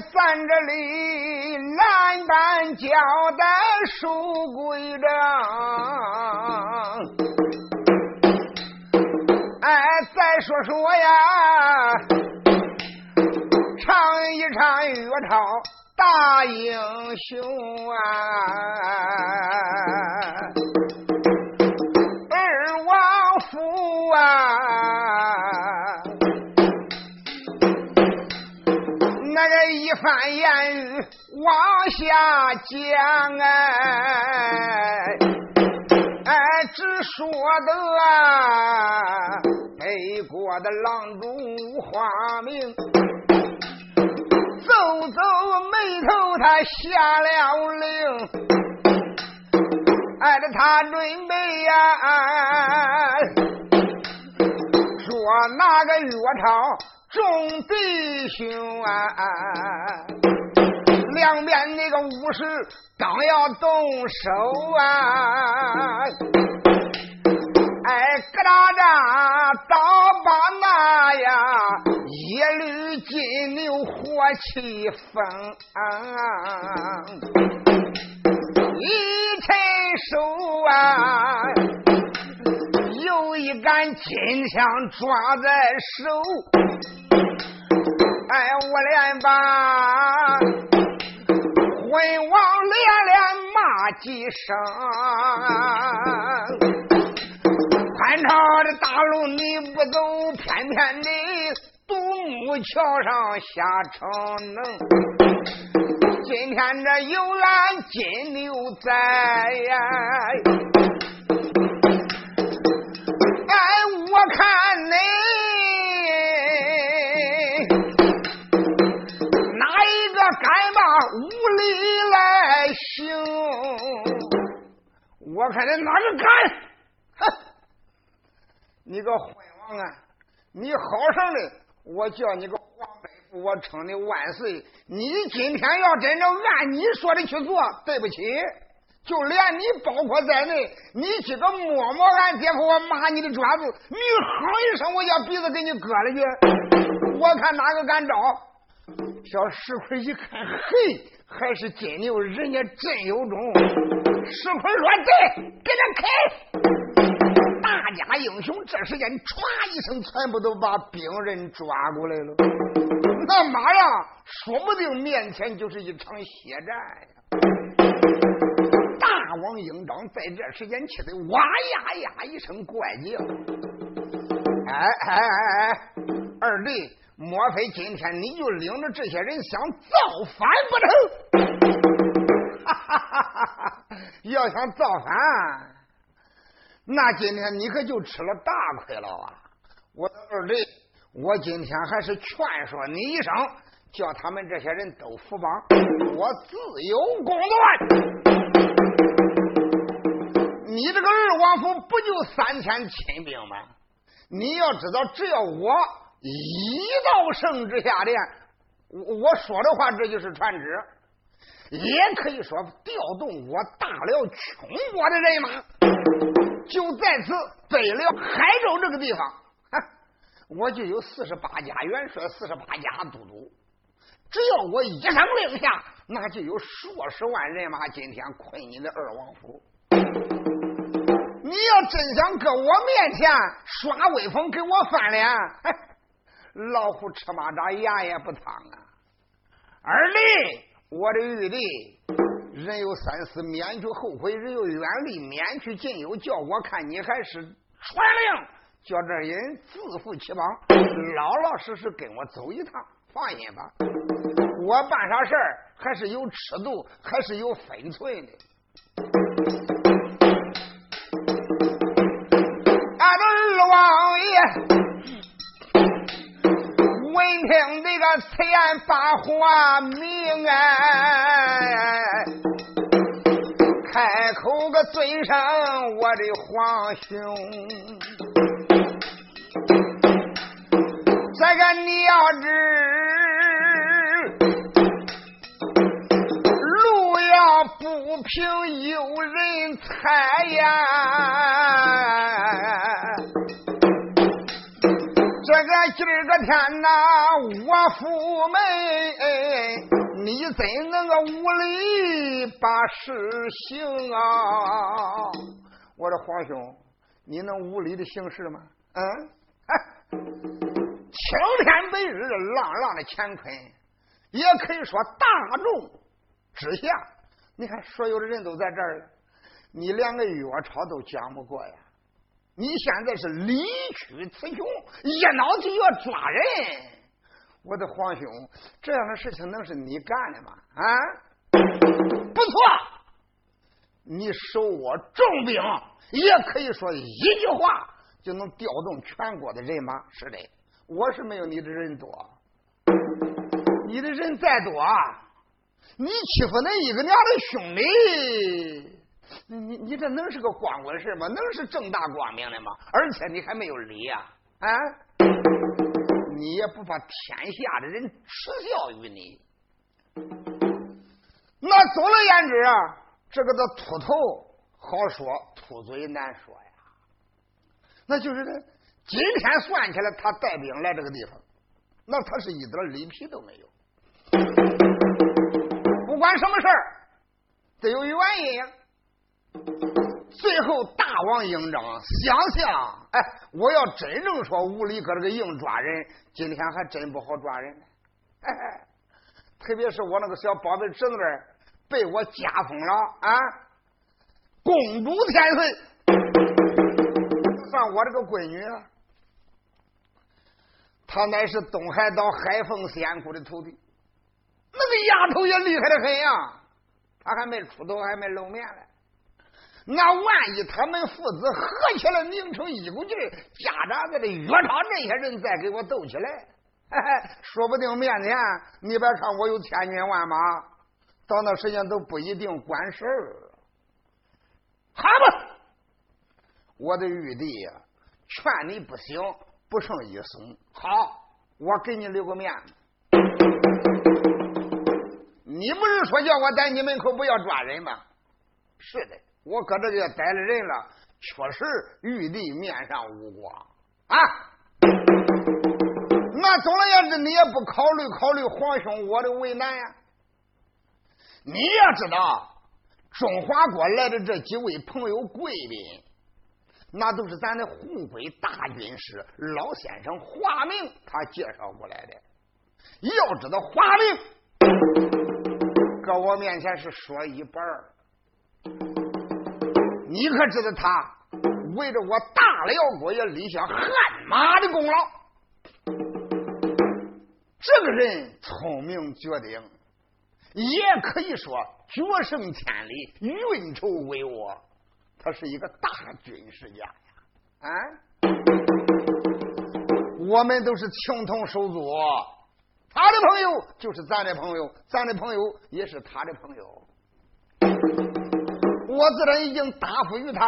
咱这里难办交代守规章。哎，再说说呀，唱一唱岳超大英雄啊！番言语往下讲哎，哎，只说的啊，北国的郎中花名。皱皱眉头，他下了令，哎，这他准备呀，说那个岳超众弟兄啊，两边那个武士刚要动手啊，哎，咯哒哒，刀把那呀。一缕金牛火气风，一伸手啊，有一杆金枪抓在手，哎，我连把魂王连连骂几声，宽敞的大路你不走，偏偏的。独木桥上下城能，今天这有俺金牛在呀！我看你哪个敢？哼！你个昏王啊！你好上的！我叫你个黄百富，我称你万岁。你今天要真正按你说的去做，对不起，就连你包括在内，你这个摸摸俺爹夫，我骂你的爪子，你哼一声，我叫鼻子给你割了去。我看哪个敢招？小石奎一看，嘿，还是金牛，人家真有种。石奎说：“对，给他开。”大家英雄这时间唰一声，全部都把兵人抓过来了。那马呀，说不定面前就是一场血战呀！大王英章在这时间气得哇呀呀一声怪叫。哎哎哎哎，二弟，莫非今天你就领着这些人想造反不成？哈哈哈哈！要想造反。那今天你可就吃了大亏了啊！我的二弟，我今天还是劝说你一声，叫他们这些人都服绑，我自有公断。你这个二王府不就三千亲兵吗？你要知道，只要我一道圣旨下殿，我我说的话，这就是传旨，也可以说调动我大辽穷国的人马。就在此北辽海州这个地方，我就有四十八家元帅，四十八家都督。只要我一声令下，那就有数十万人马今天困你的二王府。你要真想搁我面前耍威风，给我翻脸，老虎吃蚂蚱，牙也不疼啊！二弟，我的玉帝。人有三思，免去后悔；人有远虑，免去近忧。叫我看你还是传令，叫这人自负其邦，老老实实跟我走一趟。放心吧，我办啥事儿还是有尺度，还是有分寸的。俺的二王爷闻听这个此言把话明哎。开口个尊声我的皇兄，这个你要知路要不平有人踩呀，这个今儿个天呐，我父妹，你怎能个无理把事行啊？我说皇兄，你能无理的行事吗？嗯，哎青天白日，朗朗的乾坤，也可以说大众之下，你看所有的人都在这儿了，你连个药钞都讲不过呀。你现在是理屈雌雄，一脑子要抓人。我的皇兄，这样的事情能是你干的吗？啊，不错，你手握重兵，也可以说一句话就能调动全国的人马。是的，我是没有你的人多，你的人再多，你欺负那一个娘的兄弟。你你你这能是个光棍事吗？能是正大光明的吗？而且你还没有理呀！啊，你也不怕天下的人耻笑于你？那总而言之啊，这个的秃头好说，秃嘴难说呀。那就是呢，今天算起来，他带兵来这个地方，那他是一点里皮都没有。不管什么事儿，得有原因呀。最后，大王应征想想，哎，我要真正说无理搁这个硬抓人，今天还真不好抓人。哎，特别是我那个小宝贝侄子被我加封了啊，公主天岁，算我这个闺女啊。她乃是东海岛海凤仙姑的徒弟，那个丫头也厉害的很呀，她还没出头，还没露面呢。那万一他们父子合起来拧成一股劲儿，家长在这岳超这些人再给我斗起来，说不定面前你别看我有千军万马，到那时间都不一定管事儿。好吧，我的玉帝呀，劝你不行，不胜一松。好，我给你留个面子。你不是说叫我在你门口不要抓人吗？是的。我搁这就逮了人了，确实玉帝面上无光啊！那总而言之，你也不考虑考虑皇兄我的为难呀？你要知道，中华国来的这几位朋友贵宾，那都是咱的护国大军师老先生华明他介绍过来的。要知道华明，搁我面前是说一半儿。你可知道他为着我大辽国也立下汗马的功劳？这个人聪明绝顶，也可以说决胜千里，运筹帷幄。他是一个大军事家呀！啊，我们都是情同手足，他的朋友就是咱的朋友，咱的朋友也是他的朋友。我自然已经答复于他，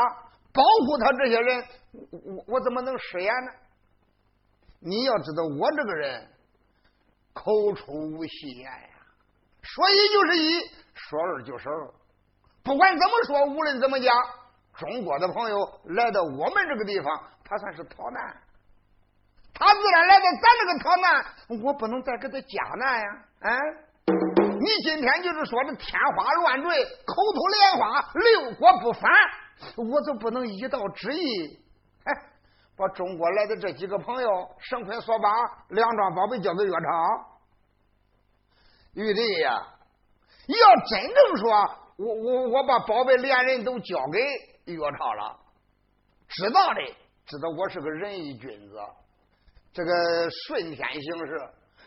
保护他这些人，我我怎么能食言呢？你要知道，我这个人口出无戏言呀，说一就是一，说二就是二。不管怎么说，无论怎么讲，中国的朋友来到我们这个地方，他算是逃难，他自然来到咱这个逃难，我不能再给他加难呀，啊。你今天就是说这天花乱坠，口吐莲花，六国不反，我就不能一道旨意，哎，把中国来的这几个朋友绳捆索绑，两桩宝贝交给岳超。玉帝呀，要真正说，我我我把宝贝连人都交给岳超了，知道的知道我是个仁义君子，这个顺天行事；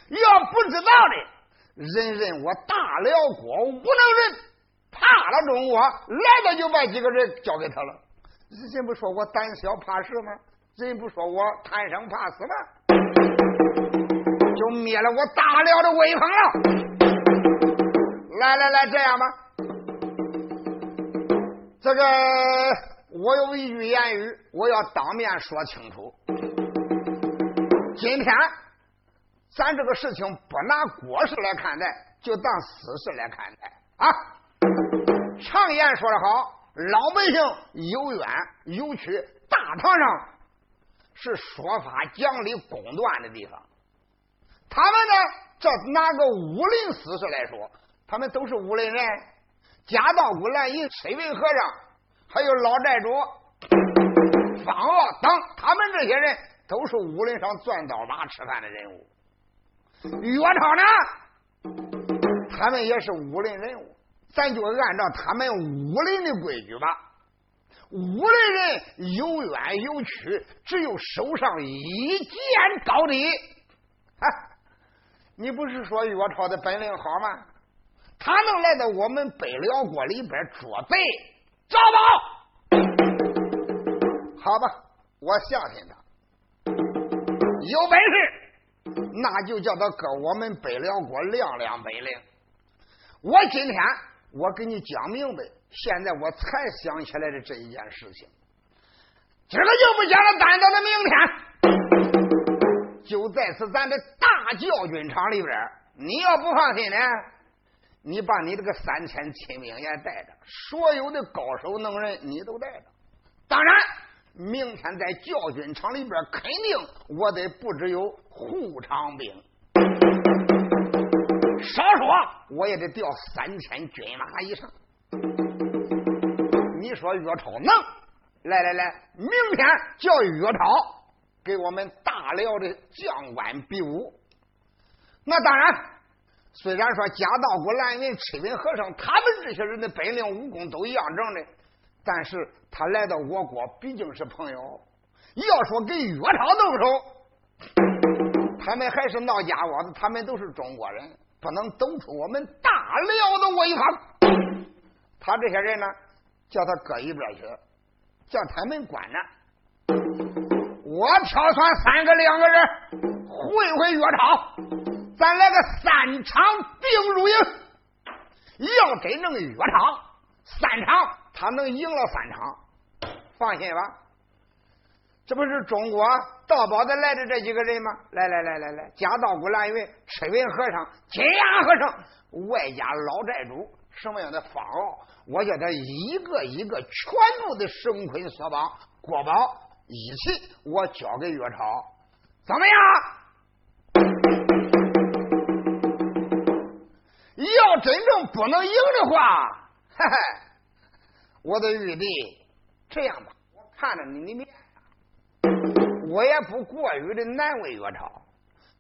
要不知道的。人认我大辽国无能人，怕了中国，来了就把几个人交给他了。人不说我胆小怕事吗？人不说我贪生怕死吗？就灭了我大辽的威风了。来来来，这样吧，这个我有一句言语，我要当面说清楚。今天。咱这个事情不拿国事来看待，就当私事来看待啊！常言说得好，老百姓有冤有屈，大堂上是说法讲理公断的地方。他们呢这拿个武林私事来说，他们都是武林人。家道姑、蓝银、水云和尚，还有老寨主方傲等，他们这些人都是武林上钻刀马吃饭的人物。岳超呢，他们也是武林人物，咱就按照他们武林的规矩吧。武林人有冤有屈，只有手上一剑高低。啊，你不是说岳超的本领好吗？他能来到我们北辽国里边捉贼找宝？好吧，我相信他，有本事，那就叫他搁我们北辽国亮亮本领。我今天我给你讲明白，现在我才想起来的这一件事情。今儿个就不讲了，单到明天，就在此咱的大教军场里边。你要不放心呢？你把你这个三千亲兵也带着，所有的高手能人你都带着。当然，明天在教军场里边，肯定我得不只有护场兵，少说我也得调三千军马以上。你说岳超能？来来来，明天叫岳超给我们大辽的将官比武。那当然。虽然说贾道姑、蓝云、赤云和尚，他们这些人的本领武功都一样正的，但是他来到我国毕竟是朋友。要说给岳超动手，他们还是闹家窝子，他们都是中国人，不能抖出我们大辽的威风。他这些人呢，叫他搁一边去，叫他们管着。我挑选三个、两个人，会会岳超。咱来个三场定如赢，要真正约场三场，他能赢了三场，放心吧。这不是中国盗宝的来的这几个人吗？来来来来来，假道姑、蓝云、赤云和尚、金牙和尚，外加老寨主什么样的方傲，我叫他一个一个全部的神坤索绑国宝一起，我交给岳超，怎么样？要真正不能赢的话，嘿嘿，我的玉帝，这样吧，我看着你的面，我也不过于的难为岳超，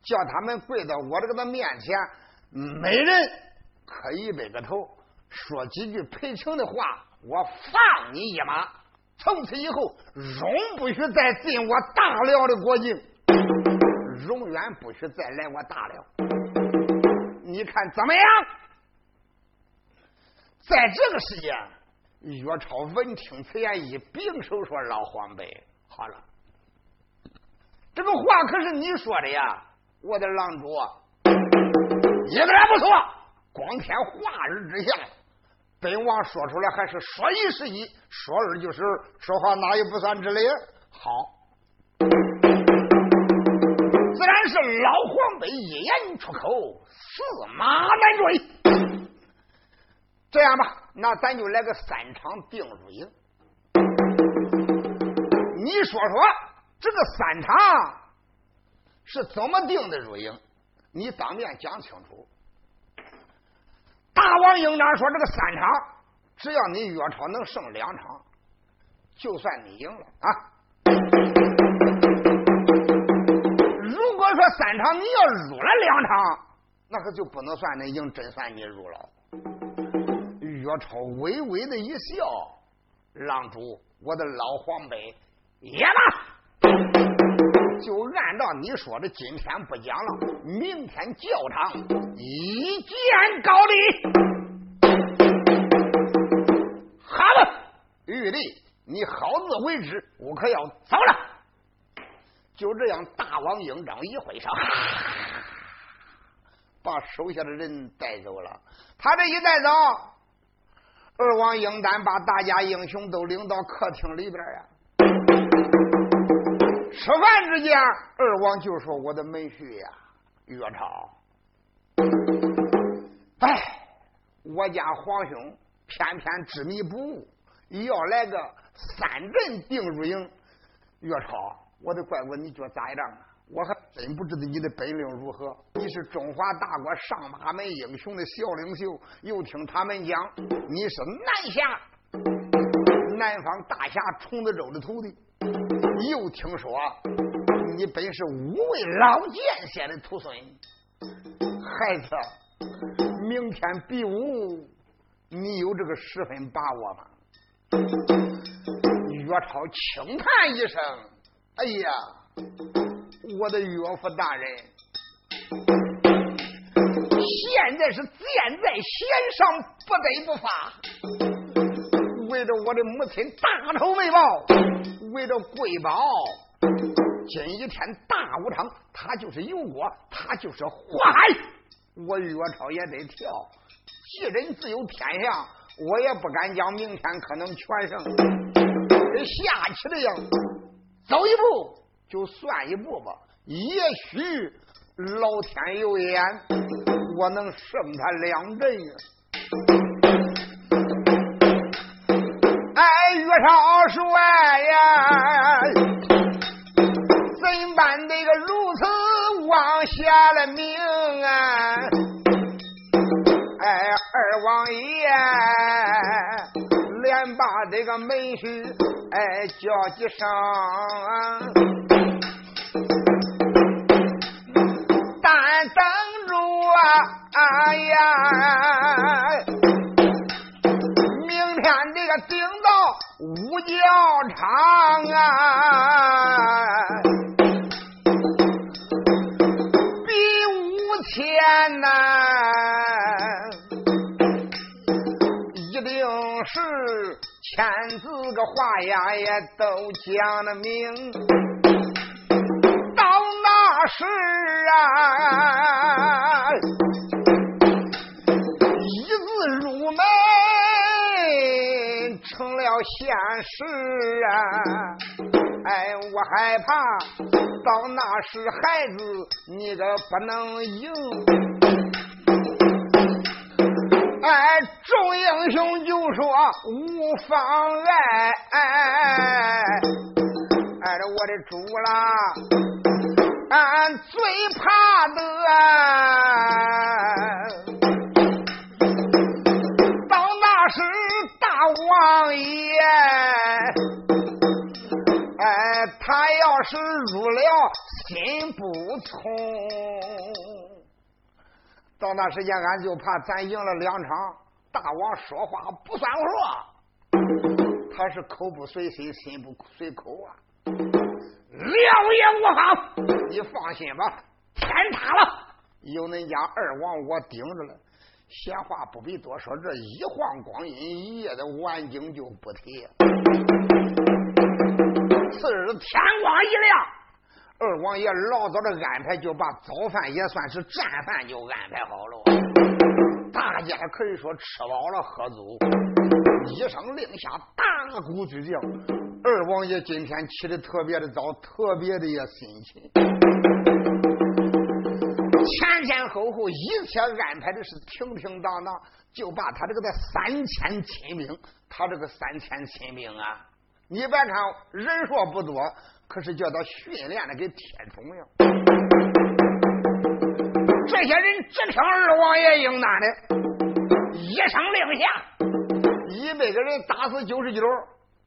叫他们跪到我这个的面前，每人磕一百个头，说几句赔情的话，我放你一马，从此以后，永不许再进我大辽的国境，永远不许再来我大辽。你看怎么样？在这个时间，岳超闻听此言，一并手说：“老黄辈，好了，这个话可是你说的呀，我的郎主，一点不错。光天化日之下，本王说出来还是说一是一，说二就是，说话哪有不算之理？好，自然是老黄辈一言出口。”驷马难追，这样吧，那咱就来个三场定输赢。你说说，这个三场是怎么定的输赢？你当面讲清楚。大王营长说：“这个三场，只要你岳超能胜两场，就算你赢了啊。如果说三场你要入了两场。”那可就不能算你赢，真算你入了。岳超微微的一笑：“郎主，我的老黄辈，也罢，就按照你说的，今天不讲了，明天教场一见高低。好了，玉帝，你好自为之，我可要走了。就这样，大王应章一挥手。把手下的人带走了，他这一带走，二王英丹把大家英雄都领到客厅里边呀。吃饭之间，二王就说：“我的门婿呀，岳超，哎，我家皇兄偏偏执迷不悟，要来个三阵定输赢。岳超，我的乖乖，你觉得咋样啊？我还真不知道你的本领如何。你是中华大国上马门英雄的小领袖，又听他们讲你是南侠，南方大侠崇德州的徒弟，又听说你本是五位老剑仙的徒孙。孩子，明天比武，你有这个十分把握吗？岳超轻叹一声：“哎呀，我的岳父大人，现在是箭在弦上，不得不发。为了我的母亲大仇未报，为了贵宝，今一天大武场，他就是油锅，他就是火海。”我岳超也得跳，既人自有天相，我也不敢讲明天可能全胜。这下棋的样，走一步就算一步吧，也许老天有眼，我能胜他两阵！哎，岳少帅呀，怎办这个如此妄下了命啊？哎二王爷连把这个门婿哎叫几声，哎呀，明天这个顶到五角场啊，比五千呐。一定是千字个话呀，也都讲了明。那时啊，一字入门成了现实啊！哎，我害怕到那时孩子你个不能赢。哎，众英雄就说无妨碍，哎，这我的主啦，俺最怕的，到那时大王爷，哎，他要是入了心不从。到那时间，俺就怕咱赢了两场，大王说话不算数，他是口不随心，心不随口啊。两言无好，你放心吧，天塌了，有恁家二王我顶着了，闲话不必多说，这一晃光阴，一夜的晚景就不提。次日天光一亮。二王爷老早的安排，就把早饭也算是战饭就安排好了。大家可以说吃饱了喝足，一声令下，大鼓巨将。二王爷今天起的特别的早，特别的也辛勤。前前后后一切安排的是平平当当，就把他这个的三千亲兵，他这个三千亲兵啊，你别看人数不多。可是叫他训练的跟铁虫一样，这些人只听二王爷应答的，一声令下，一百个人打死九十九，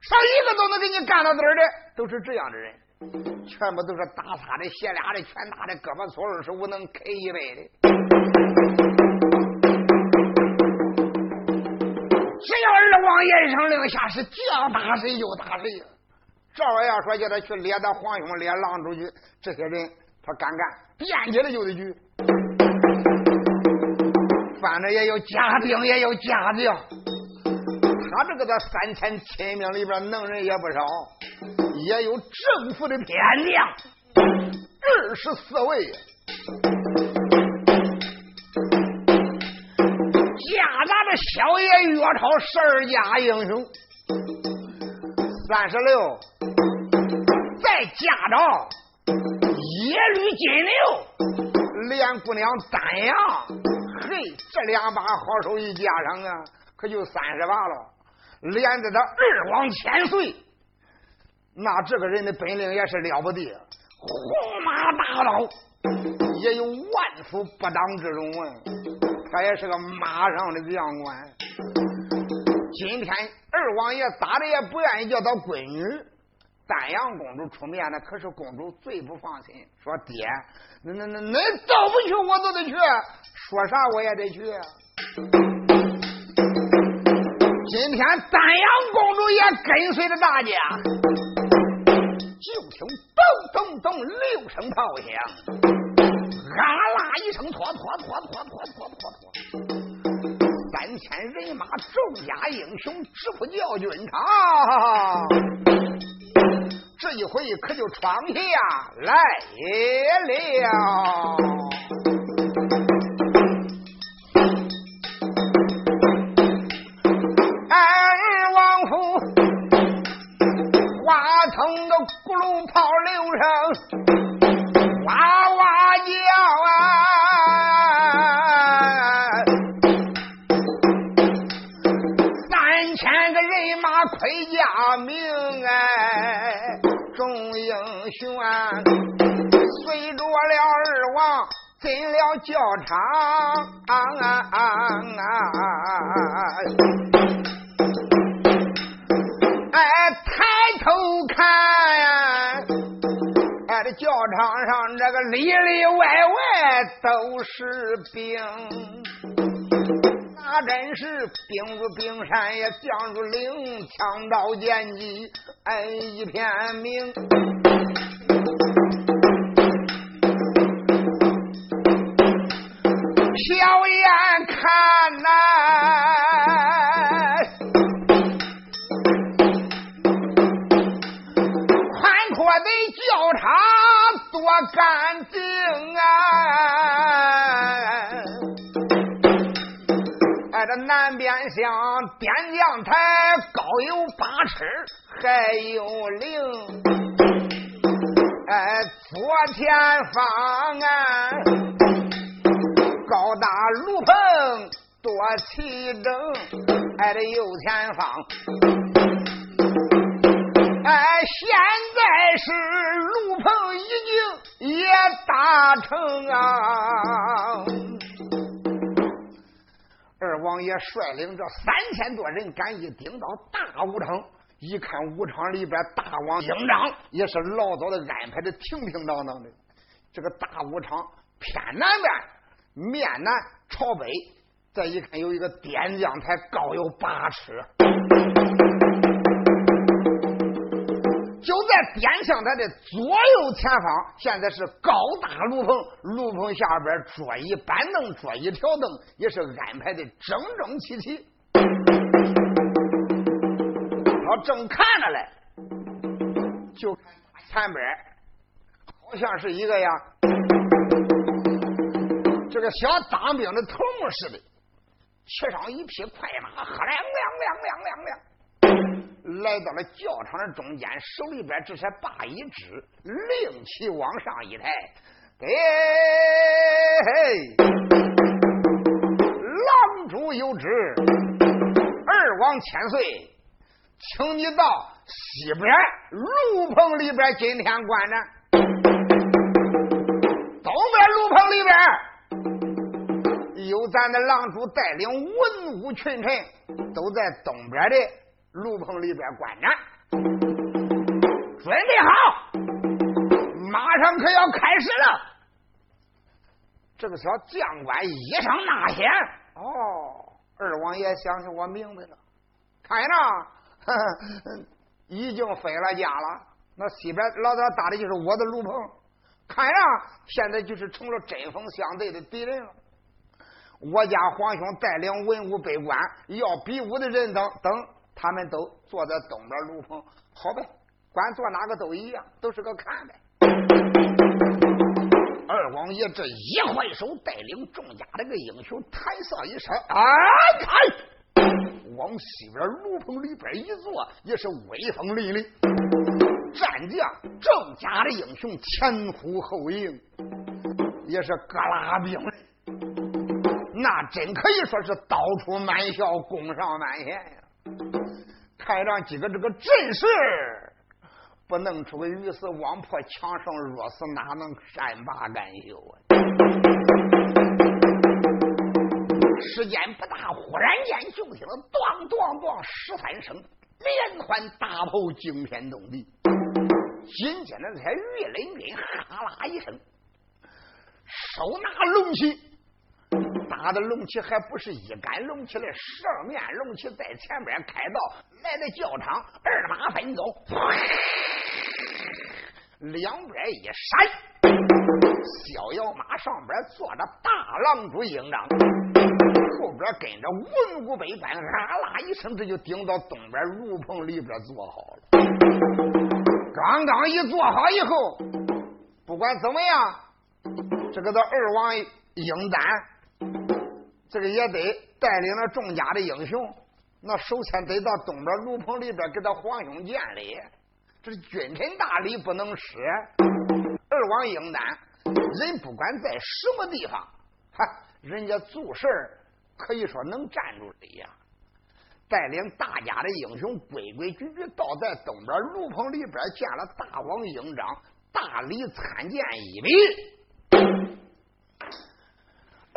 上一个都能给你干到这儿的，都是这样的人，全部都是打他的、斜俩的、拳打的、胳膊粗二十五能 K 一百的。只要二王爷一声令下，是叫打谁就打谁呀。赵二要说叫他去猎他皇兄，猎狼出去，这些人他敢干，辩解了就得去。反正也有家丁，也有家将。他这个的三千亲兵里边，能人也不少，也有政府的偏将，二十四位。家咱的小爷岳超十二家英雄，三十六。再加上耶律金牛、连姑娘丹阳，嘿，这两把好手一加上啊，可就三十八了。连着他二王千岁，那这个人的本领也是了不得。红马大刀，也有万夫不当之勇啊！他也是个马上的将官。今天二王爷咋的也不愿意叫他闺女丹阳公主出面呢？可是公主最不放心，说爹，那那那那到不去我都得去，说啥我也得去。今天丹阳公主也跟随着大家，就听咚咚咚六声炮响，啊啦一声，拖拖拖拖拖拖拖拖，三千人马，众家英雄，直扑教军场。这一回可就闯下来了。老刘生，哇哇叫啊！三千个人马盔甲明哎，众英雄啊，随着了二王进了教场啊！哎，抬头看。里里外外都是兵，那真是兵如冰山呀，将如岭，枪刀剑戟哎一片明。小眼看呐，宽阔的教场多干边像点将台，高有八尺，还有零。哎，左前方啊。高大炉棚多齐整，哎，这右前方，哎，现在是炉棚已经也达成啊！二王爷率领着三千多人，赶紧顶到大武昌，一看武昌里边大王营长也是老早的安排的平平当当的，这个大武昌偏南边。面南朝北，再一看有一个点将台，高有八尺。在点将台的左右前方，现在是高大炉棚，炉棚下边桌椅板凳，桌椅条凳也是安排的整整齐齐。他正看着嘞，就看前边好像是一个呀。这个小当兵的头目似的，骑上一匹快马，喝亮亮亮亮亮亮，来到了教场的中间，手里边这些把一指，令旗往上一抬，给狼主有旨，二王千岁，请你到西边炉棚里边今天关着，东边炉棚里边。有咱的狼主带领文武群臣，都在东边的炉棚里边观战，准备好，马上可要开始了。这个小将官一声呐喊，哦，二王爷想起我明白了，看着，已经分了家了。那西边老早搭的就是我的炉棚，看着现在就是成了针锋相对的敌人了。我家皇兄带领文武百官要比武的人等等，他们都坐在东边炉棚，好呗，管坐哪个都一样，都是个看呗。二王爷这一挥手，带领众家这个英雄，抬上一声，啊，开，往西边炉棚里边一坐，也是威风凛凛。战将郑家的英雄前呼后应，也是各拉兵。那真可以说是刀出满校，弓上满弦呀！看上几个这个阵势，不弄出个鱼死网破，强胜弱死，哪能善罢甘休啊？时间不大，忽然间就听了咣咣咣十三声连环大炮，惊天动地。紧接着，才玉林根哈啦一声，手拿龙旗。打的龙旗还不是一杆龙旗的，十二面龙旗在前边开道，来到教场，二马分走，两边一闪，逍遥马上边坐着大狼主营长，后边跟着文武百官，啊啦一声，这就顶到东边炉棚里边坐好了。刚刚一坐好以后，不管怎么样，这个的二王英丹。这个也得带领了众家的英雄，那首先得到东边炉棚里边给他皇兄见礼，这是君臣大礼不能失。二王英丹，人不管在什么地方，哈，人家做事可以说能站住的呀。带领大家的英雄规规矩矩到在东边炉棚里边见了大王英章，大礼参见一礼。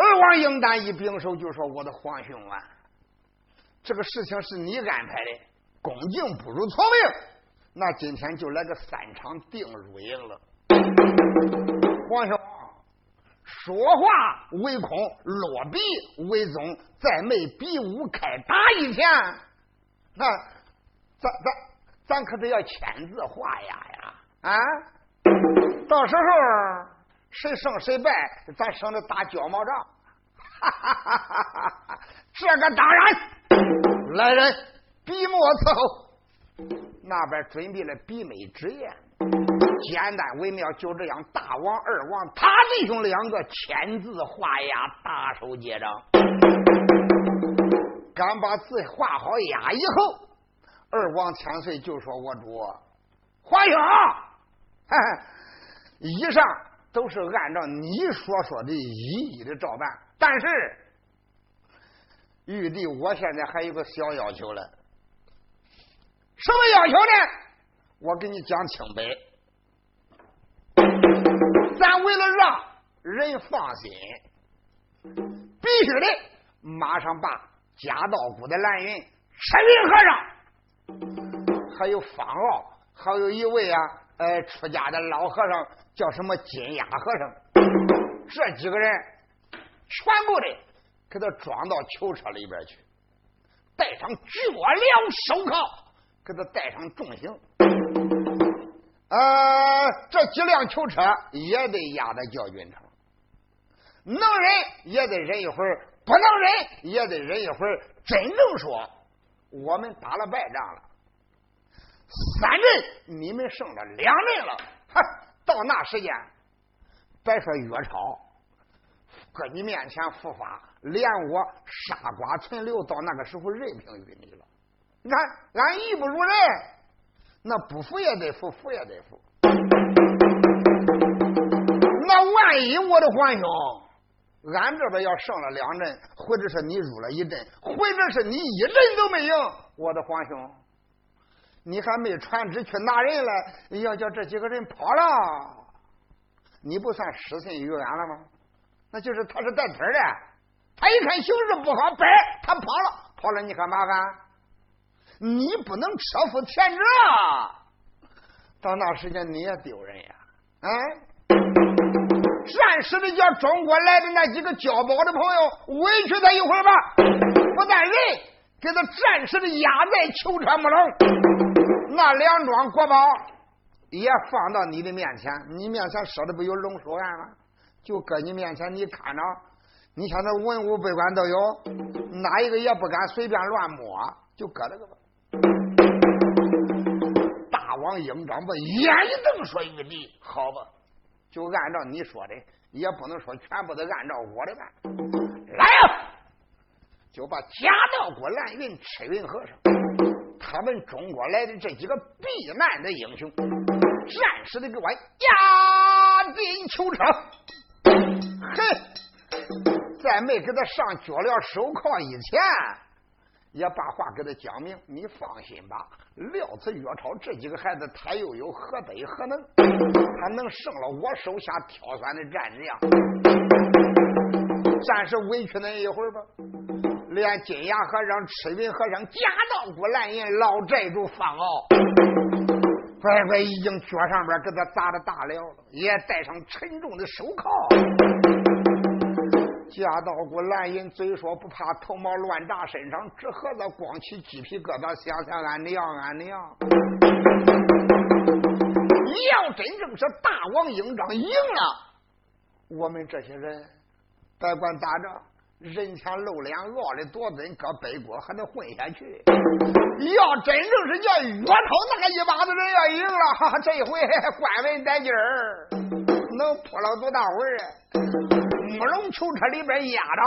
二王英丹一并手就说：“我的皇兄啊，这个事情是你安排的，恭敬不如从命。那今天就来个三场定输赢了。皇兄说话为空，落笔为宗，在没比武开打一天，那咱咱咱可得要签字画押呀！啊，到时候。”谁胜谁败，咱省得打脚毛仗。哈哈哈哈哈！这个当然，来人，笔墨伺候。那边准备了笔美纸砚，简单微妙。就这样，大王、二王，他弟兄两个签字画押，大手接掌。刚把字画好押以后，二王千岁就说：“我主，皇兄，以上。”都是按照你所说的一一的照办，但是玉帝，我现在还有个小要求了。什么要求呢？我给你讲清白。咱为了让人放心，必须得马上把夹道姑的蓝云、赤云和尚，还有方傲，还有一位啊，呃，出家的老和尚。叫什么金牙和尚？这几个人全部的给他装到囚车里边去，带上脚镣手铐，给他带上重刑。呃，这几辆囚车也得押到教军城，能忍也得忍一会儿，不能忍也得忍一会儿。真正说我们打了败仗了，三阵你们胜了两阵了，哈。到那时间，别说岳超搁你面前伏法，连我杀瓜存留，到那个时候任凭于你了。你看，俺义不如人，那不服也得服，服也得服。那万一我的皇兄，俺这边要胜了两阵，或者是你入了一阵，或者是你一阵都没赢，我的皇兄。你还没传旨去拿人来，要叫这几个人跑了，你不算失信于俺了吗？那就是他是带腿的，他一看形势不好，摆他跑了，跑了你可麻烦？你不能车夫田者，到那时间你也丢人呀！啊，暂时的叫中国来的那几个交保的朋友委屈他一会儿吧，不但人给他暂时的压在囚车木笼。那两桩国宝也放到你的面前，你面前设的不有龙书案吗？就搁你面前，你看着，你像那文武百官都有，哪一个也不敢随便乱摸，就搁这个吧。大王英章把眼一瞪，说：“玉帝，好吧，就按照你说的，也不能说全部都按照我的办。来呀，就把贾道国、蓝云、赤云和尚。”他们中国来的这几个避难的英雄，暂时的给我押进囚车。嘿，在没给他上脚镣手铐以前，也把话给他讲明。你放心吧，料子岳超这几个孩子，他又有何德何能？他能胜了我手下挑选的战将？暂时委屈恁一会儿吧。连金牙和尚、赤云和尚、假道姑烂银老寨主方敖，乖乖已经脚上边给他砸的大了，也戴上沉重的手铐。夹道姑蓝银嘴说不怕头毛乱炸身上，这盒子光起鸡皮疙瘩，想想俺娘俺娘！你要真正是大王营长赢了，我们这些人别管咋着。人前露脸，傲的多尊，搁背锅还能混下去。要真正是叫岳涛那个一把子人要赢了，哈哈，这回官文带劲儿，能破了多大会儿木龙囚车里边压着，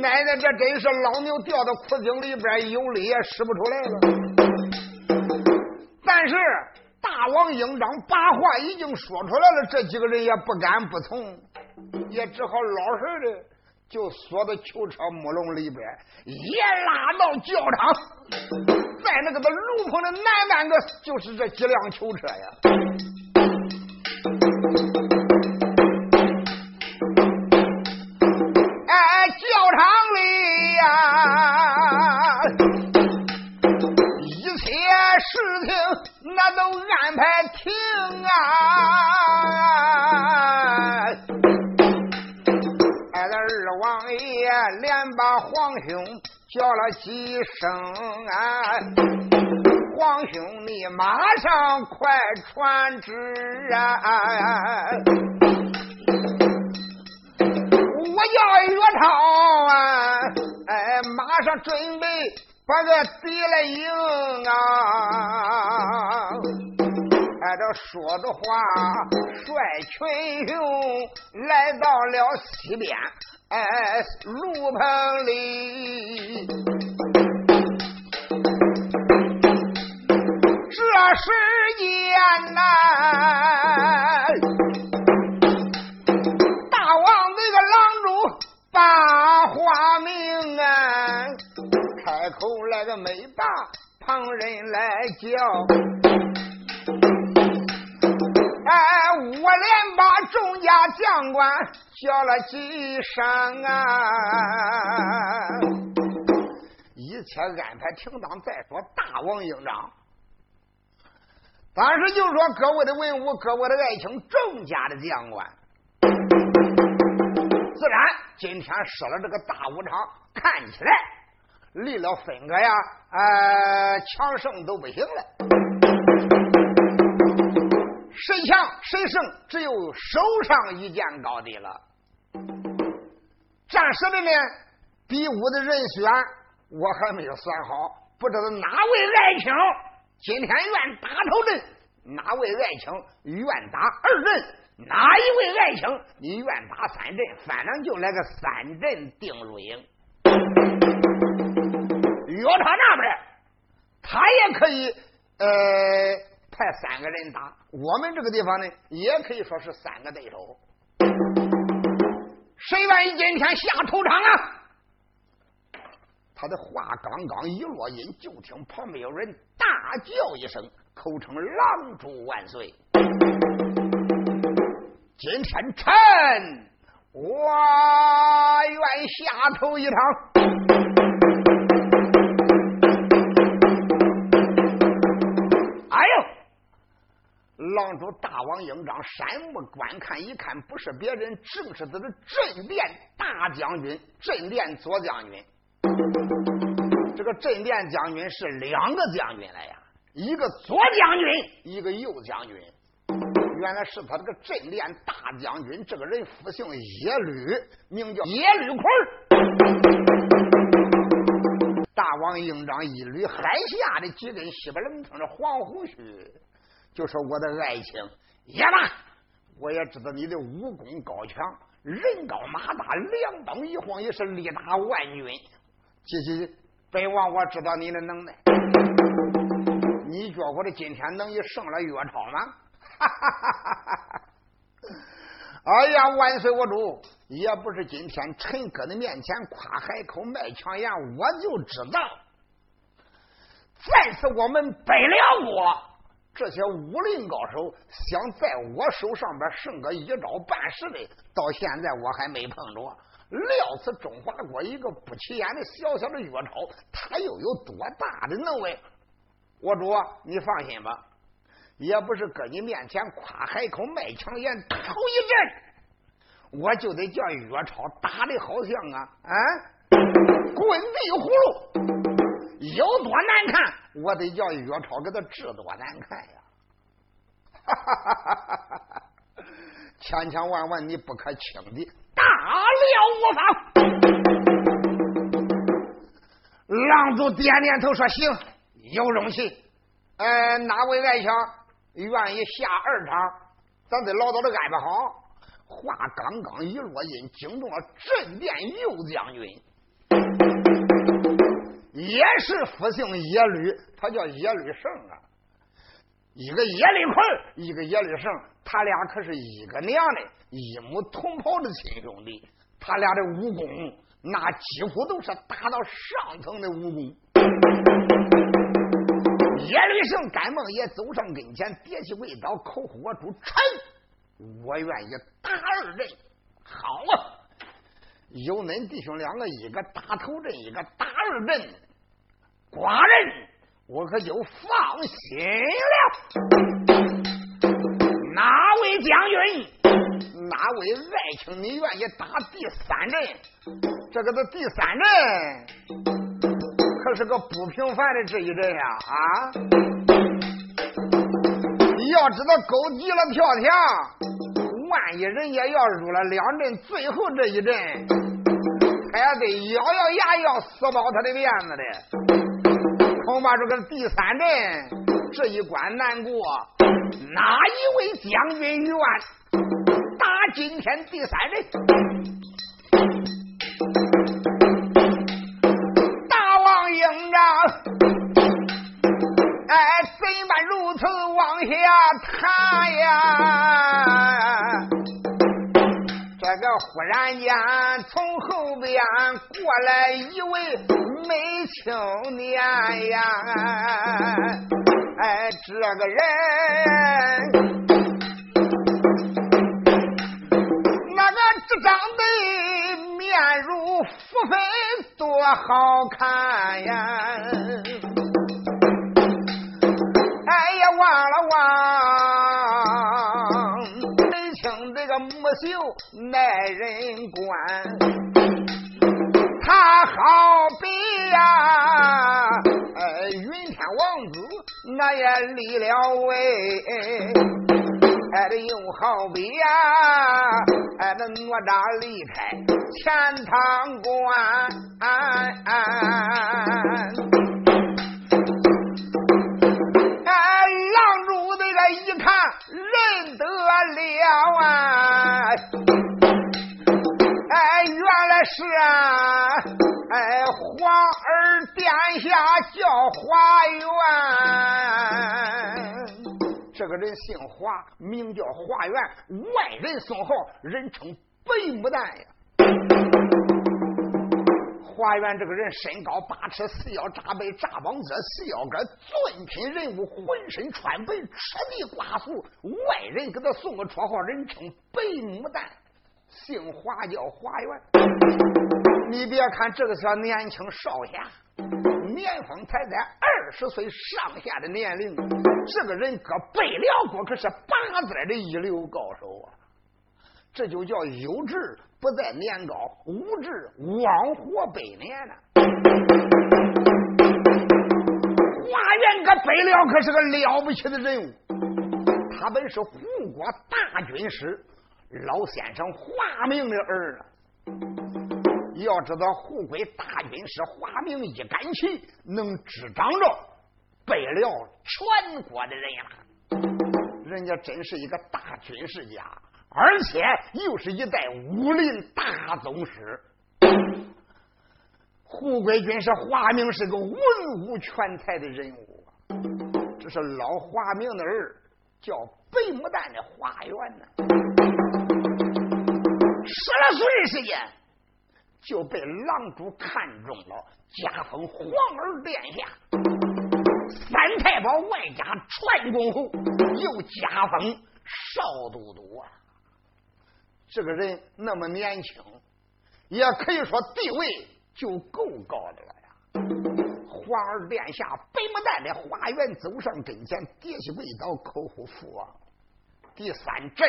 奶奶这真是老牛掉到苦井里边，有理也使不出来了。但是大王营长把话已经说出来了，这几个人也不敢不从。也只好老实的，就锁到囚车木笼里边，也拉到教场，在那个的炉棚的南半个，就是这几辆囚车呀。叫了几声，皇兄你马上快传旨啊！我叫岳超啊，哎，马上准备把个敌来迎啊！哎，这说着话，率群雄来到了西边。哎，炉棚里，这时间呐，大王那个郎中把话明啊，开口来个没把旁人来叫。哎，我连把众家将官叫了几声啊！一切安排停当再说。大王应长，当时就说各位的文武，各位的爱卿，众家的将官，自然今天设了这个大武场，看起来离了分割呀，呃，强胜都不行了。谁强谁胜，只有手上一件高低了。战时的呢，比武的人选我还没有算好，不知道哪位爱卿今天愿打头阵，哪位爱卿愿打二阵，哪一位爱卿你愿打三阵，反正就来个三阵定输赢。岳他那边，他也可以呃。派三个人打，我们这个地方呢，也可以说是三个对手。谁愿意今天下头场啊？他的话刚刚一落音，就听旁边有人大叫一声，口称“狼主万岁”。今天臣我愿下头一场。郎主大王英章山目观看一看，不是别人，正是他的镇殿大将军镇殿左将军。这个镇殿将军是两个将军来呀，一个左将军，一个右将军。原来是他这个镇殿大将军，这个人复姓耶律，名叫耶律奎。大王应章一捋海下的几根稀巴楞腾的黄胡须。就说我的爱情也罢，我也知道你的武功高强，人高马大，两膀一晃也是力大万钧。姐姐，本王我知道你的能耐，你觉得今天能一胜了岳超吗？哈哈哈哈哈哈！哎呀，万岁！我主也不是今天陈哥的面前夸海口卖强言，我就知道，再次我们北辽国这些武林高手想在我手上边胜个一招半式的，到现在我还没碰着。料此中华国一个不起眼的小小的岳超，他又有多大的能为？我主，你放心吧。也不是搁你面前夸海口卖强言，头一阵我就得叫岳超打的好像啊啊滚地葫芦，有多难看，我得叫岳超给他治多难看呀！哈哈哈哈哈哈！千千万万你不可轻敌无妨。狼主点点头说：“行，有荣幸。呃，哪位外强？”愿意下二场，咱得牢牢的安排好。话刚刚一落音，惊动了镇殿右将军，也是复姓耶律，他叫耶律胜啊。一个耶律坤，一个耶律胜，他俩可是一个娘的，一母同胞的亲兄弟。他俩的武功，那几乎都是达到上层的武功。耶律胜甘梦也走上跟前，叠起跪倒，口呼我主臣，我愿意打二阵。好啊，有恁弟兄两个，一个打头阵，一个打二阵，寡人我可就放心了。哪位将军？哪位爱卿？你愿意打第三阵？这个是第三阵。可是个不平凡的这一阵呀啊！要知道勾急了跳墙，万一人家要入了两阵，最后这一阵还得咬咬牙要撕爆他的面子的。恐怕这个第三阵这一关难过，哪一位将军愿今天第三人。大王？营长，哎，怎般如此往下谈呀？这个忽然间从后边过来一位美青年呀，哎，这个人好看呀！哎呀，忘了忘，门清这个木秀耐人观，他好比呀，云天王子那也立了位。哎，又好比呀，哎，那哪吒离开钱塘关，哎，狼主这个一看认得了啊，哎，原来是啊，哎，皇儿殿下叫花园。这个人姓华，名叫华元，外人送号，人称白牡丹呀。华元这个人身高八尺，四腰扎背，扎膀子，四腰杆，尊品人物，浑身穿白，赤地刮素。外人给他送个绰号，人称白牡丹，姓华叫华元。你别看这个小年轻少侠。年方才在二十岁上下的年龄，这个人搁北辽国可是八寨的一流高手啊！这就叫有志不在年高，无志枉活百年呢。华元搁北辽可是个了不起的人物，他本是护国大军师老先生华明的儿子。要知道，护国大军师华明一杆旗，能执掌着北辽全国的人呀！人家真是一个大军事家，而且又是一代武林大宗师。护国军师华明是个文武全才的人物，这是老华明的儿，叫白牡丹的华元呢。十来岁时间，就被狼主看中了，加封皇儿殿下，三太保外加传公侯，又加封少都督啊。这个人那么年轻，也可以说地位就够高的了呀。皇儿殿下北牡丹的花园走上跟前，跌下跪倒，口呼父王。第三阵，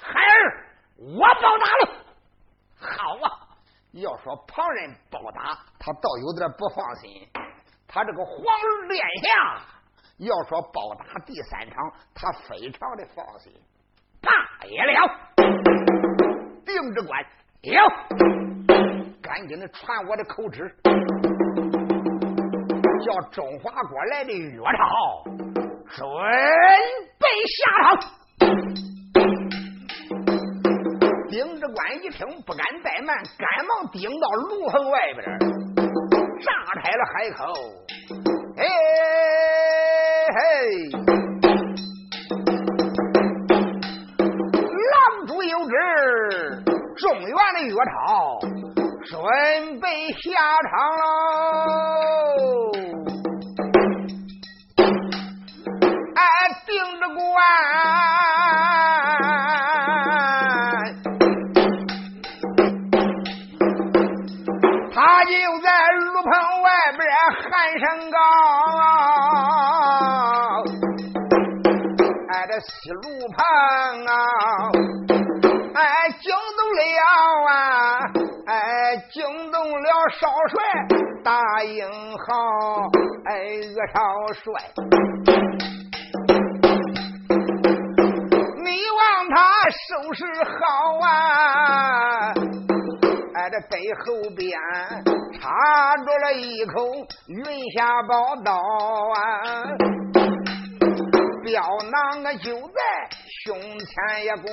孩儿我报答了。好啊，要说旁人报答，他倒有点不放心。他这个皇儿殿下要说报答第三场，他非常的放心。罢也了。定制官有，赶紧的传我的口旨，叫中华国来的岳超准备下场。丁知官一听，不敢怠慢，赶忙顶到炉棚外边，炸开了海口。哎嘿狼主有旨。中原的岳超准备下场喽！西路旁啊！哎，惊动了啊！哎，惊动了少帅大英豪，哎，岳少帅，你望他收拾好啊！哎，这背后边插着了一口云霞宝刀啊，镖囊啊就在胸前一挂。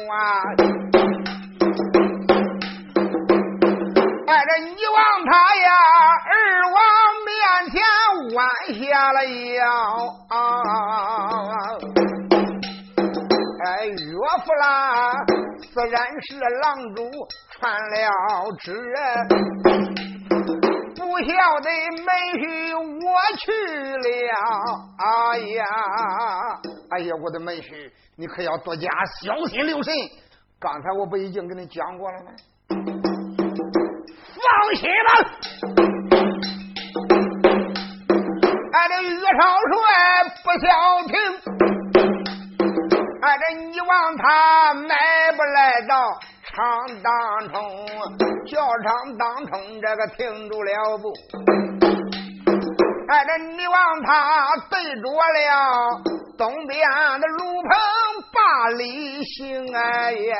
哎，这你望他呀，二王面前弯下了腰。哎，岳父啦，自然是郎主传了旨，孝的门婿我去了。哎呀，哎呀，我的门婿，你可要多加小心留神。刚才我不已经跟你讲过了吗？放心吧，俺这岳少帅不消停，俺这你望他迈场当中这个停住了步，哎这你望他对着了东边的路棚把里行哎呀。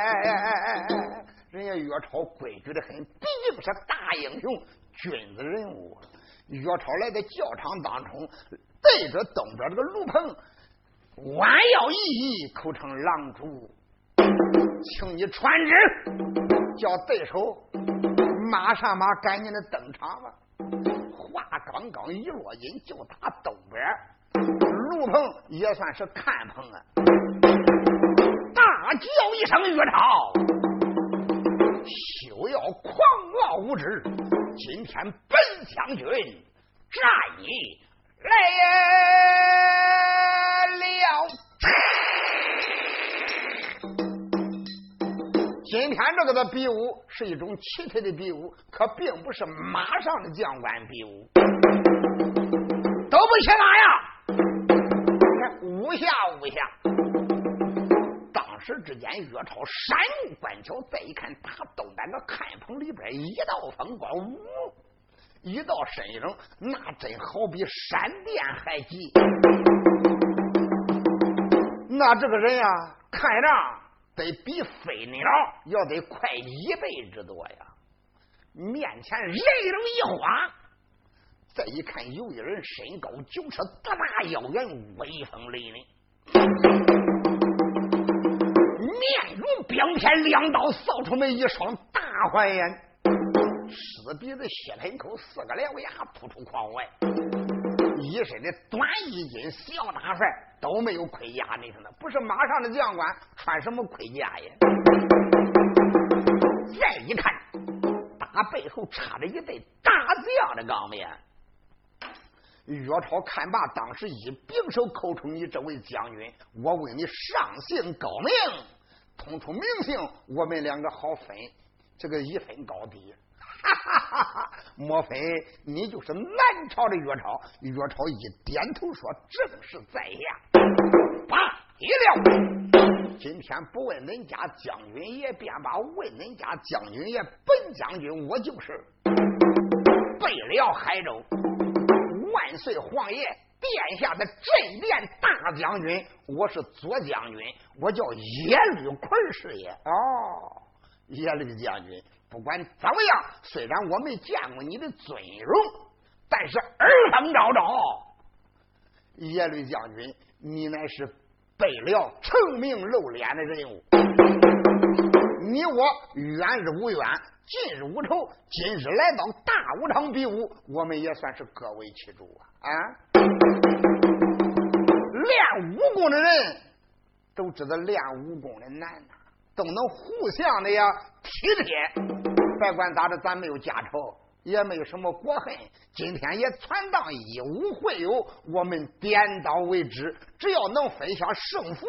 人家岳超规矩的很，毕竟是大英雄、君子人物。岳超来到教场当中，对着东边这个炉棚，弯腰一揖，口称郎主，请你传旨，叫对手马上马，赶紧的登场吧。话刚刚一落音，就打东边炉棚，也算是看棚啊！大叫一声：“岳超！”休要狂傲无知！今天本将军战你来了。今天这个的比武是一种奇特的比武，可并不是马上的将官比武，都不去哪呀？五下五下。当时之间，岳超闪入关桥，再一看，打东边个看棚里边一道风光，呜，一道身影，那真好比闪电还急。那这个人呀，看着得比飞鸟要得快一倍之多呀。面前人影一晃，再一看，有一人身高九尺，大大腰圆，威风凛凛。面如冰天，两刀扫出门一双大环眼，狮鼻子，血盆口，四个獠牙突出眶外，一身的短衣襟，小大帅都没有盔甲，你说那不是马上的将官，穿什么盔甲呀？再一看他背后插着一对大将的钢鞭。岳超看罢，当时一并手口出：“你这位将军，我为你上姓高明，通出名姓，我们两个好分这个一分高低。”哈哈哈哈莫非你就是南朝的岳超？岳超一点头说：“正是在下。”罢了，今天不问恁家将军爷，便把问恁家将军爷本将军，我就是背了海州。万岁皇爷殿下的镇殿大将军，我是左将军，我叫耶律奎是也。哦，耶律将军，不管怎么样，虽然我没见过你的尊容，但是耳风昭昭，耶律将军，你乃是背了成名露脸的人物，你我远日无冤。近日无仇，今日来到大武场比武，我们也算是各为其主啊！啊，练武功的人都知道练武功的难呐，都能互相的呀体贴。别管咋着，咱没有家仇，也没有什么国恨，今天也全当一武会友，我们点到为止，只要能分享胜负。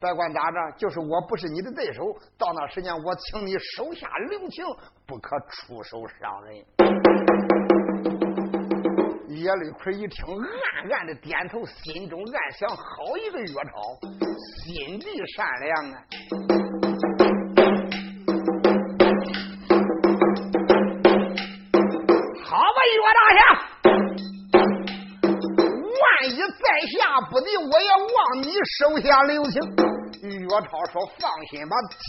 别管咋着，就是我不是你的对手，到那时间我请你手下留情，不可出手伤人。叶立奎一听，暗暗的点头，心中暗想：好一个岳超，心地善良啊！好吧，岳大侠，万一在下不敌，我也望你手下留情。岳超说：“放心吧，听。”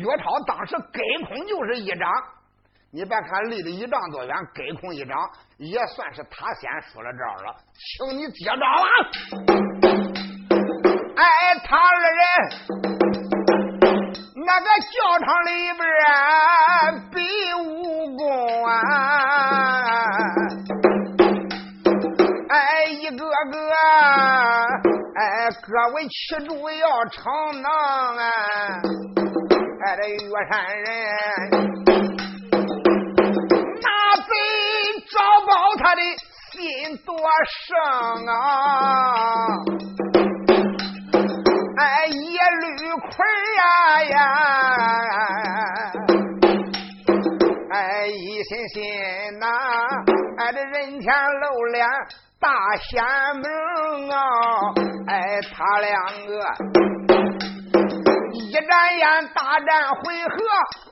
岳超当时给空就是一掌，你别看离得一丈多远，隔空一掌也算是他先出了招了，请你接招啊！哎，他二人那个教场里边比武功啊，哎，一个个。哎，各位旗主要逞能啊！哎，这岳山人贼招报他的心多盛啊！哎，一绿奎呀呀！哎，一心心呐，哎，这人前露脸。大仙门啊，哎，他两个一眨眼大战回合，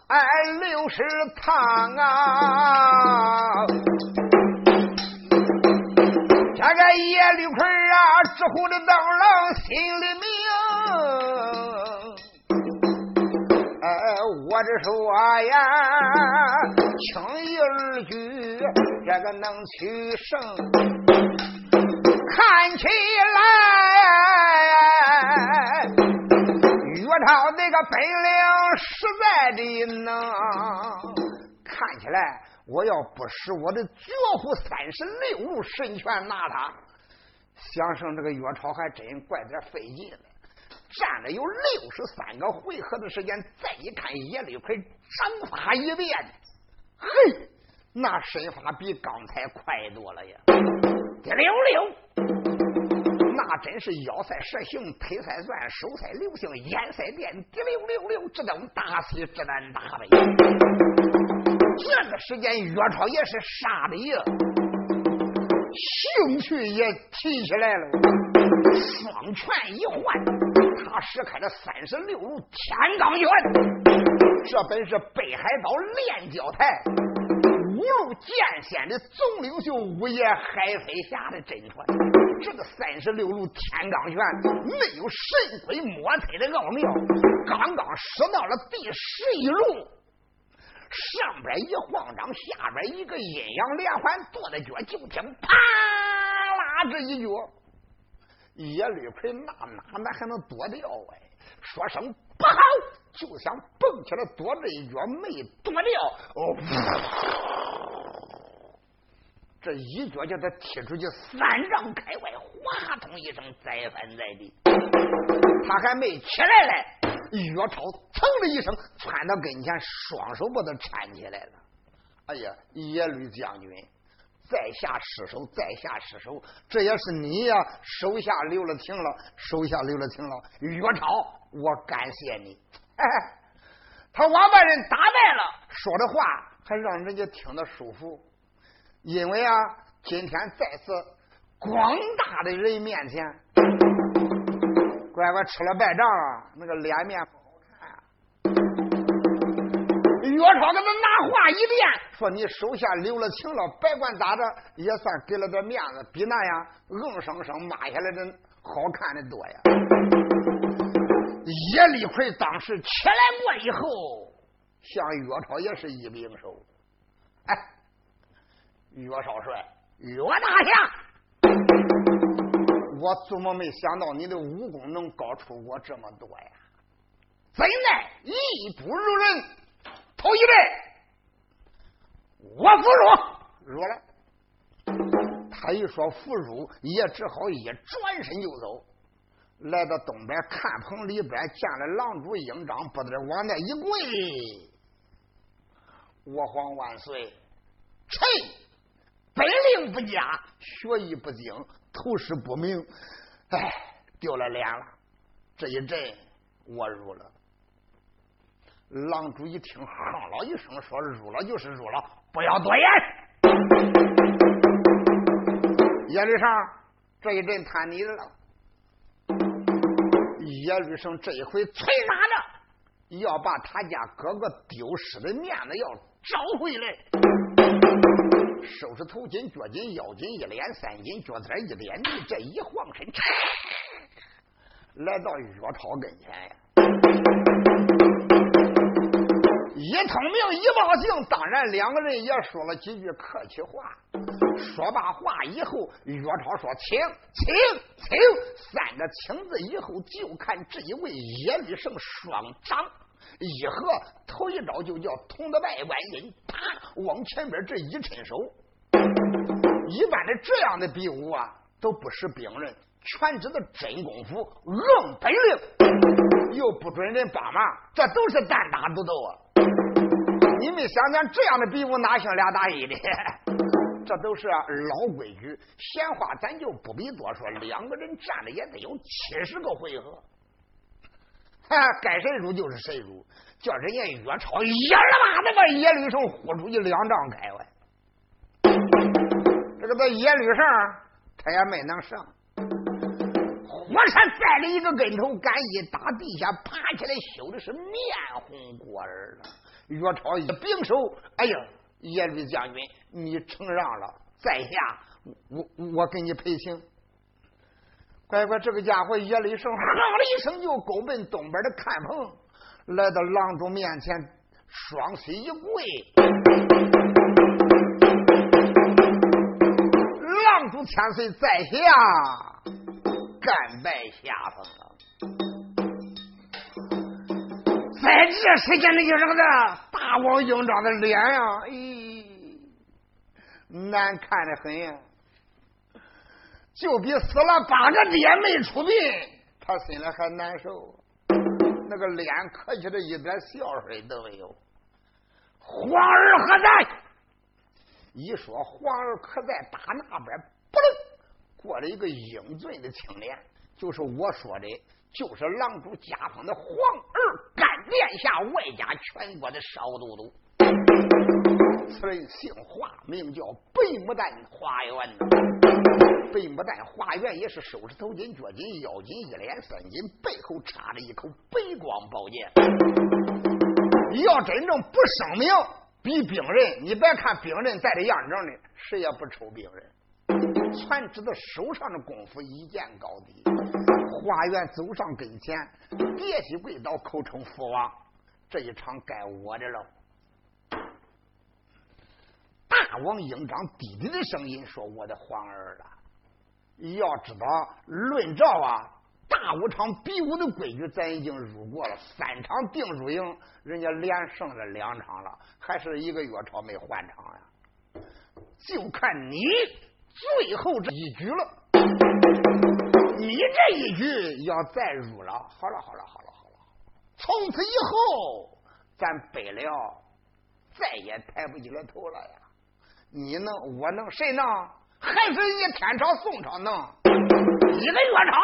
哎，六十趟啊！啊，直呼的灯笼心里明，哎，我这说呀，轻易而举，这个能取胜。看起来，岳超那个本领实在的能。看起来，我要不使我的绝户三十六路神拳拿他，想胜这个岳超还真怪点费劲了。战了有六十三个回合的时间，再一看叶立奎掌法一变，嘿，那身法比刚才快多了呀！滴溜溜。那真是腰赛蛇形，腿赛钻，手赛流星，眼赛电，滴溜溜溜，直等大喜，直难打呗。这个时间，岳超也是杀的呀，兴趣也提起来了，双拳一换，他使开了三十六路天罡拳，这本是北海道练教台。五路剑仙的总领袖五爷海飞侠的真传，这个三十六路天罡拳没有神鬼莫测的奥妙，刚刚使到了第十一路，上边一晃掌，下边一个阴阳连环跺的脚，就听啪啦这一脚，叶绿奎那哪哪还能躲掉哎？说声不好，就想蹦起来躲这一脚，没躲掉哦。这一脚叫他踢出去三丈开外，哗通一声栽翻在地。他还没起来嘞，岳超噌的一声窜到跟前，双手把他搀起来了。哎呀，耶律将军，在下失手，在下失手，这也是你呀，手下留了情了，手下留了情了。岳超，我感谢你。哎，他把外人打败了，说的话还让人家听得舒服。因为啊，今天在此广大的人面前，乖乖吃了败仗啊，那个脸面不好看。岳超给他拿话一辩，说你手下留了情了，别管咋着，也算给了点面子，比那样硬生生骂下来的好看的多呀。叶立奎当时起来过以后，向岳超也是一并手，哎。岳少帅，岳大侠，我怎么没想到你的武功能高出我这么多呀？怎奈艺不如人，头一阵我服输，入了。他一说服输，也只好一转身就走，来到东边看棚里边，见了狼主营长，不得往那一跪，我皇万岁，臣。本领不佳，学艺不精，头识不明，哎，丢了脸了。这一阵我入了。狼主一听，哼了一声，说：“入了就是入了，不要多言。”叶律上这一阵谈你的了。叶律生这一回催马着，要把他家哥哥丢失的面子要找回来。收拾头巾、脚巾、腰巾一连三巾，脚尖一连地，这一晃身，来到岳超跟前呀！一通名，一报姓，当然两个人也说了几句客气话。说罢话以后，岳超说：“请，请，请！”三个“请”字以后，就看这一位叶律胜双掌一合，头一招就叫捅的外观音，啪，往前边这一抻手。一般的这样的比武啊，都不是兵人，全知道真功夫、硬本领，又不准人帮忙，这都是单打独斗啊！你们想想，这样的比武哪像俩打一的？这都是老规矩，闲话咱就不必多说。两个人战了也得有七十个回合，哈，该谁输就是谁输，叫人家岳超一了吧，那把叶律胜豁出去两丈开外。这个野吕上，他也没能胜。火山栽了一个跟头，敢一打地下爬起来，羞的是面红过耳了。岳超一并手，哎呀，耶律将军，你承让了，在下我我给你赔情。乖乖，这个家伙耶律胜哼了一声，就勾奔东边的看棚，来到郎中面前，双膝一跪。狼主千岁在下，甘拜下风啊。在这时间里，就这个大王营长的脸呀，咦，难看的很呀，就比死了八个爹没出殡，他心里还难受。那个脸磕起来一点笑声都没有。皇儿何在？一说皇儿可在打那边，不能过了一个英俊的青年，就是我说的，就是狼主家风的皇儿干殿下，外加全国的少都督。此人姓华，名叫白牡丹花园。白牡丹花园也是收拾头巾、脚巾、腰巾，一连三巾，背后插着一口白光宝剑。要真正不声名。比兵人，你别看兵人带着样正的，谁也不抽兵人，全知道手上的功夫一见高低。花园走上跟前，别起跪倒，口称父王。这一场该我的了。大王应章低低的声音说：“我的皇儿啊，要知道论照啊。”大武场比武的规矩，咱已经入过了三场定输赢，人家连胜了两场了，还是一个月朝没换场呀？就看你最后这一局了，你这一局要再入了，好了好了好了好了，从此以后，咱北辽再也抬不起来头了呀！你能，我能，谁能？还是人家天朝、宋朝能？一个月朝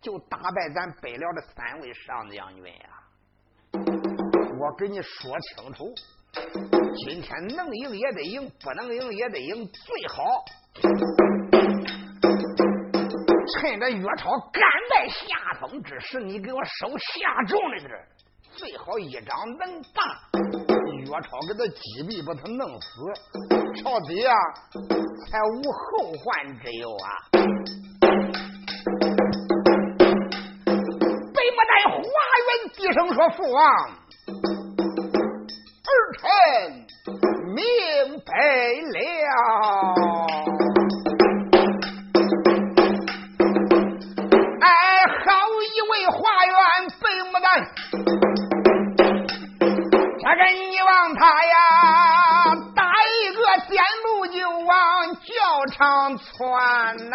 就打败咱北辽的三位上将军呀！我跟你说清楚，今天能赢也得赢，不能赢也得赢，最好趁着岳超甘拜下风之时，你给我收下重的点最好一掌能打，岳超给他击毙，把他弄死，朝底啊才无后患之忧啊！北莫代华元低声说：“父王。”臣明白了。哎，好一位花园北牡丹，这个你望他呀，打一个电路就往教场窜呐！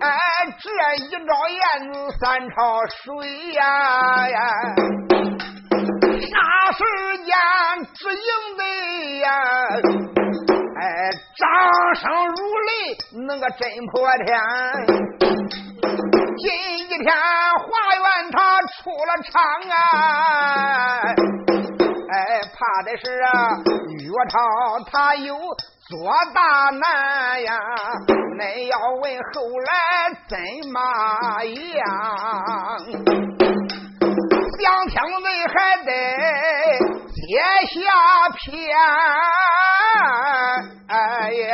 哎，这一招燕子三朝水呀呀！霎时间，只应得呀！哎，掌声如雷，那个震破天。今一天，华元他出了场啊！哎，怕的是啊，岳超他有多大难呀！恁要问后来怎么样？想听你还得接下篇，哎呀。